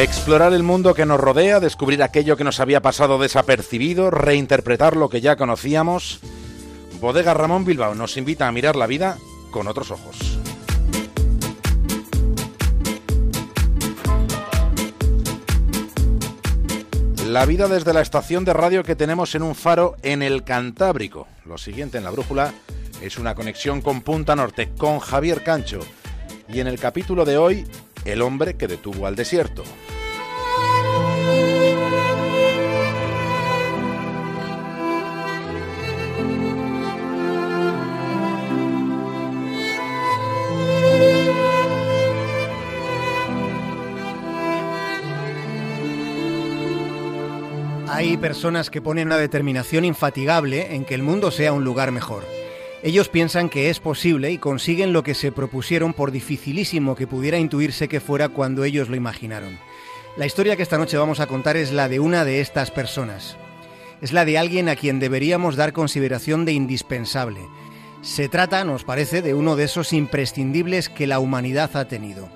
Explorar el mundo que nos rodea, descubrir aquello que nos había pasado desapercibido, reinterpretar lo que ya conocíamos. Bodega Ramón Bilbao nos invita a mirar la vida con otros ojos. La vida desde la estación de radio que tenemos en un faro en el Cantábrico. Lo siguiente en la brújula es una conexión con Punta Norte, con Javier Cancho. Y en el capítulo de hoy, el hombre que detuvo al desierto. Hay personas que ponen una determinación infatigable en que el mundo sea un lugar mejor. Ellos piensan que es posible y consiguen lo que se propusieron por dificilísimo que pudiera intuirse que fuera cuando ellos lo imaginaron. La historia que esta noche vamos a contar es la de una de estas personas. Es la de alguien a quien deberíamos dar consideración de indispensable. Se trata, nos parece, de uno de esos imprescindibles que la humanidad ha tenido.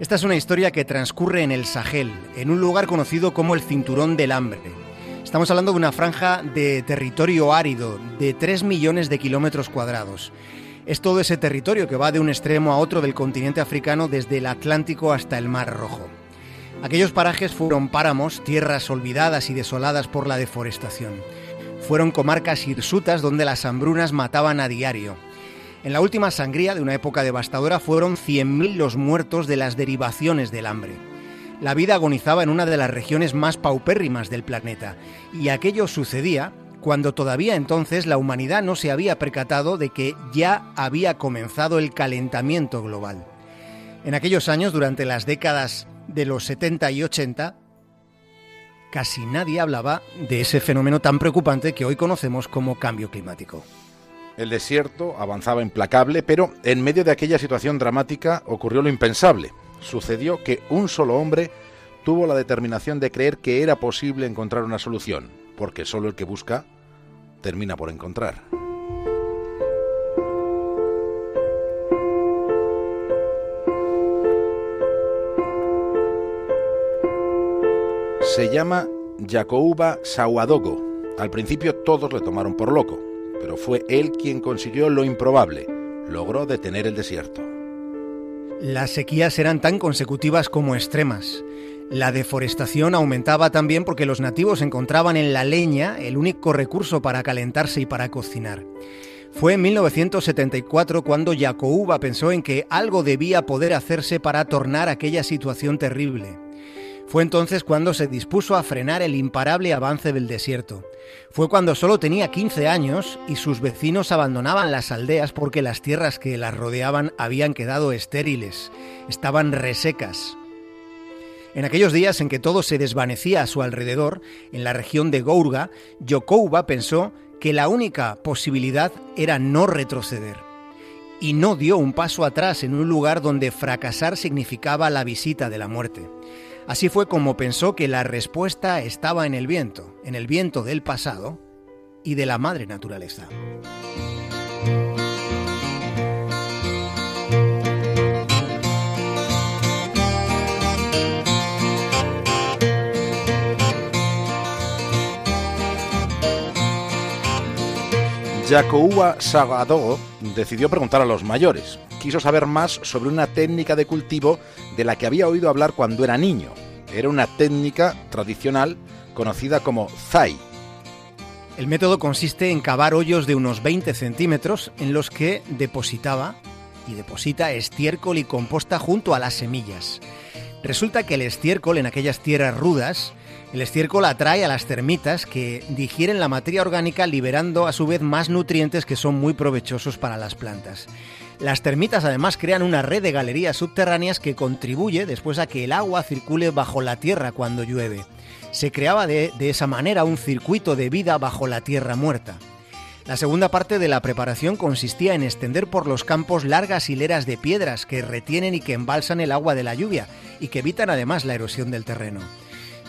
Esta es una historia que transcurre en el Sahel, en un lugar conocido como el Cinturón del Hambre. Estamos hablando de una franja de territorio árido de 3 millones de kilómetros cuadrados. Es todo ese territorio que va de un extremo a otro del continente africano desde el Atlántico hasta el Mar Rojo. Aquellos parajes fueron páramos, tierras olvidadas y desoladas por la deforestación. Fueron comarcas hirsutas donde las hambrunas mataban a diario en la última sangría de una época devastadora fueron 100.000 los muertos de las derivaciones del hambre. La vida agonizaba en una de las regiones más paupérrimas del planeta, y aquello sucedía cuando todavía entonces la humanidad no se había percatado de que ya había comenzado el calentamiento global. En aquellos años, durante las décadas de los 70 y 80, casi nadie hablaba de ese fenómeno tan preocupante que hoy conocemos como cambio climático. El desierto avanzaba implacable, pero en medio de aquella situación dramática ocurrió lo impensable. Sucedió que un solo hombre tuvo la determinación de creer que era posible encontrar una solución, porque solo el que busca termina por encontrar. Se llama Jacouba Sawadogo. Al principio todos le tomaron por loco pero fue él quien consiguió lo improbable, logró detener el desierto. Las sequías eran tan consecutivas como extremas. La deforestación aumentaba también porque los nativos encontraban en la leña el único recurso para calentarse y para cocinar. Fue en 1974 cuando Yacouba pensó en que algo debía poder hacerse para tornar aquella situación terrible. Fue entonces cuando se dispuso a frenar el imparable avance del desierto. Fue cuando solo tenía 15 años y sus vecinos abandonaban las aldeas porque las tierras que las rodeaban habían quedado estériles, estaban resecas. En aquellos días en que todo se desvanecía a su alrededor, en la región de Gourga, Yokouba pensó que la única posibilidad era no retroceder. Y no dio un paso atrás en un lugar donde fracasar significaba la visita de la muerte. Así fue como pensó que la respuesta estaba en el viento, en el viento del pasado y de la madre naturaleza. Jacoua Sagadogo decidió preguntar a los mayores. Quiso saber más sobre una técnica de cultivo de la que había oído hablar cuando era niño. Era una técnica tradicional conocida como Zai. El método consiste en cavar hoyos de unos 20 centímetros en los que depositaba y deposita estiércol y composta junto a las semillas. Resulta que el estiércol en aquellas tierras rudas el estiércol atrae a las termitas que digieren la materia orgánica liberando a su vez más nutrientes que son muy provechosos para las plantas. Las termitas además crean una red de galerías subterráneas que contribuye después a que el agua circule bajo la tierra cuando llueve. Se creaba de, de esa manera un circuito de vida bajo la tierra muerta. La segunda parte de la preparación consistía en extender por los campos largas hileras de piedras que retienen y que embalsan el agua de la lluvia y que evitan además la erosión del terreno.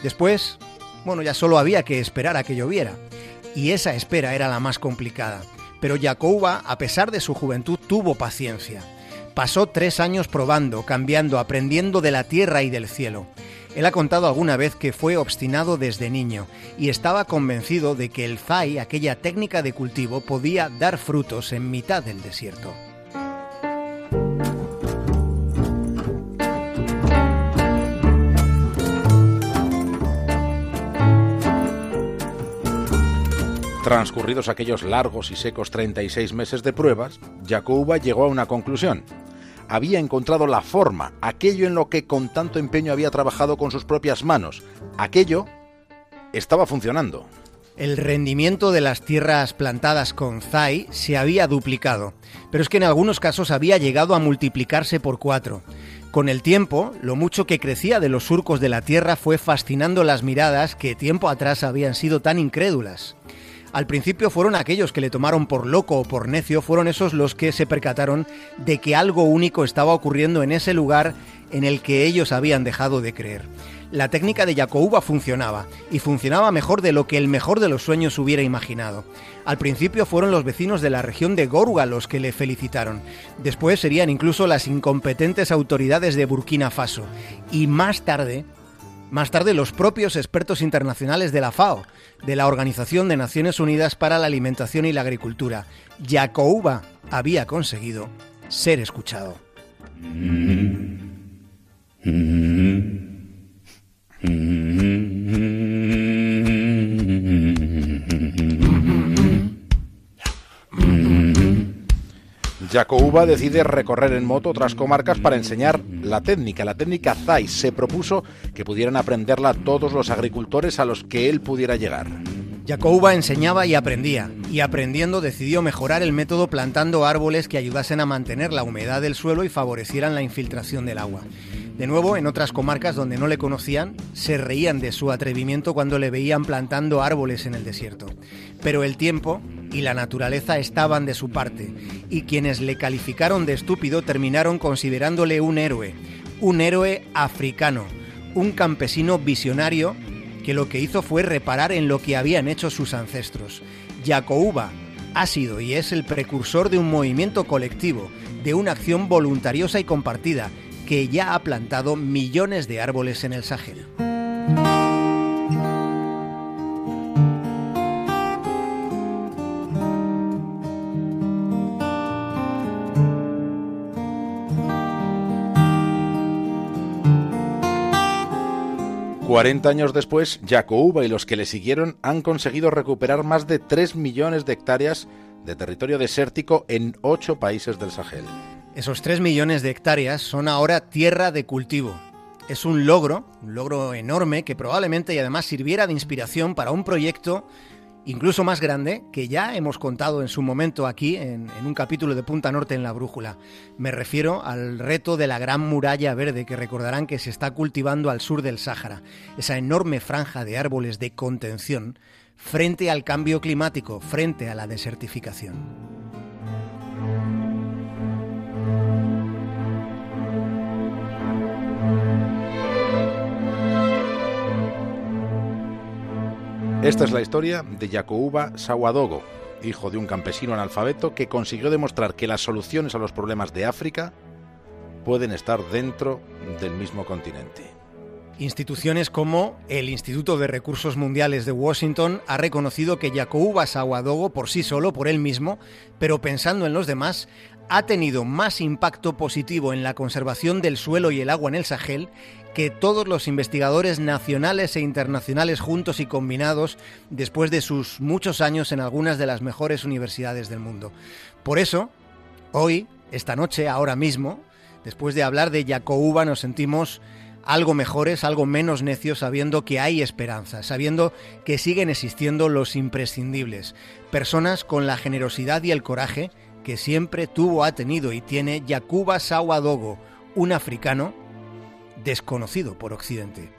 Después, bueno, ya solo había que esperar a que lloviera. Y esa espera era la más complicada. Pero Jacoba, a pesar de su juventud, tuvo paciencia. Pasó tres años probando, cambiando, aprendiendo de la tierra y del cielo. Él ha contado alguna vez que fue obstinado desde niño y estaba convencido de que el zai, aquella técnica de cultivo, podía dar frutos en mitad del desierto. Transcurridos aquellos largos y secos 36 meses de pruebas, Jacoba llegó a una conclusión. Había encontrado la forma, aquello en lo que con tanto empeño había trabajado con sus propias manos. Aquello estaba funcionando. El rendimiento de las tierras plantadas con ZAI se había duplicado, pero es que en algunos casos había llegado a multiplicarse por cuatro. Con el tiempo, lo mucho que crecía de los surcos de la tierra fue fascinando las miradas que tiempo atrás habían sido tan incrédulas. Al principio fueron aquellos que le tomaron por loco o por necio, fueron esos los que se percataron de que algo único estaba ocurriendo en ese lugar en el que ellos habían dejado de creer. La técnica de Yacouba funcionaba, y funcionaba mejor de lo que el mejor de los sueños hubiera imaginado. Al principio fueron los vecinos de la región de Gorga los que le felicitaron. Después serían incluso las incompetentes autoridades de Burkina Faso. Y más tarde, más tarde, los propios expertos internacionales de la FAO, de la Organización de Naciones Unidas para la Alimentación y la Agricultura, Yacouba había conseguido ser escuchado. Uba decide recorrer en moto otras comarcas para enseñar la técnica, la técnica ZAI. Se propuso que pudieran aprenderla todos los agricultores a los que él pudiera llegar. Uba enseñaba y aprendía, y aprendiendo decidió mejorar el método plantando árboles que ayudasen a mantener la humedad del suelo y favorecieran la infiltración del agua. De nuevo, en otras comarcas donde no le conocían, se reían de su atrevimiento cuando le veían plantando árboles en el desierto. Pero el tiempo y la naturaleza estaban de su parte, y quienes le calificaron de estúpido terminaron considerándole un héroe, un héroe africano, un campesino visionario que lo que hizo fue reparar en lo que habían hecho sus ancestros. Yacouba ha sido y es el precursor de un movimiento colectivo, de una acción voluntariosa y compartida, que ya ha plantado millones de árboles en el Sahel. Cuarenta años después, Yacouba y los que le siguieron han conseguido recuperar más de 3 millones de hectáreas de territorio desértico en ocho países del Sahel. Esos 3 millones de hectáreas son ahora tierra de cultivo. Es un logro, un logro enorme que probablemente y además sirviera de inspiración para un proyecto incluso más grande que ya hemos contado en su momento aquí en, un capítulo de Punta Norte en la Brújula. Me refiero al reto de la Gran Muralla Verde que recordarán que se está cultivando al sur del Sáhara, esa enorme franja de árboles de contención frente al cambio climático, frente a la desertificación. Esta es la historia de Yacouba Sawadogo, hijo de un campesino analfabeto que consiguió demostrar que las soluciones a los problemas de África pueden estar dentro del mismo continente. Instituciones como el Instituto de Recursos Mundiales de Washington ha reconocido que Yacouba Sawadogo por sí solo, por él mismo, pero pensando en los demás, ha tenido más impacto positivo en la conservación del suelo y el agua en el Sahel que todos los investigadores nacionales e internacionales juntos y combinados después de sus muchos años en algunas de las mejores universidades del mundo. Por eso, hoy, esta noche, ahora mismo, después de hablar de Yacouba, nos sentimos algo mejores, algo menos necios, sabiendo que hay esperanza, sabiendo que siguen existiendo los imprescindibles, personas con la generosidad y el coraje que siempre tuvo, ha tenido y tiene Yakuba Sawadogo, un africano desconocido por Occidente.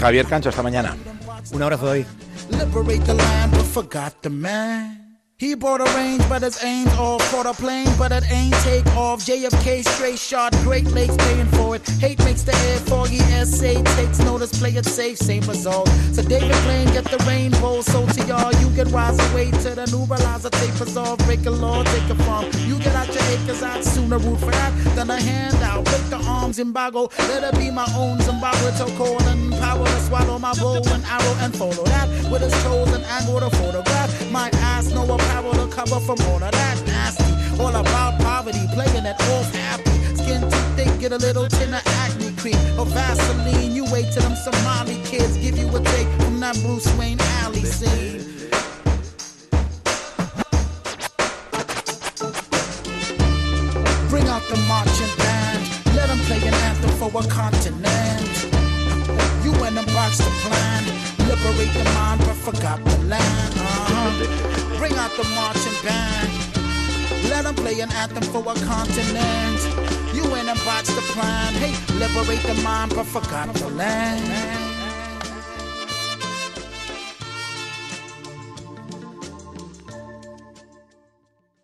Javier Cancho, hasta mañana. Un abrazo, hoy. He bought a range, but his aims all for the plane, but it ain't take off. JFK straight shot, Great Lakes paying for it. Hate makes the air foggy, SA takes notice, play it safe, same result. So David Blaine get the rainbow, so to y'all, you can rise away to the new realizer, take us off, break a law, take a farm. You get out your acres, I'd sooner root for that than a handout. Break the arms, embargo, let it be my own Zimbabwe to call and power to swallow my bow and arrow and follow that with his chosen angle to photograph. My ass know a power to cover from all of that nasty. All about poverty, playing it off happy. Skin too thick, get a little tin of acne cream or Vaseline. You wait till them Somali kids give you a take from that Bruce Wayne alley scene. Bring out the marching band, let them play an anthem for a continent. You and them box the plan, liberate the mind but forgot the land. Bring out the marching band, let them play an anthem for a continent. You and them box the plan, hey, liberate the mind but forgot the land.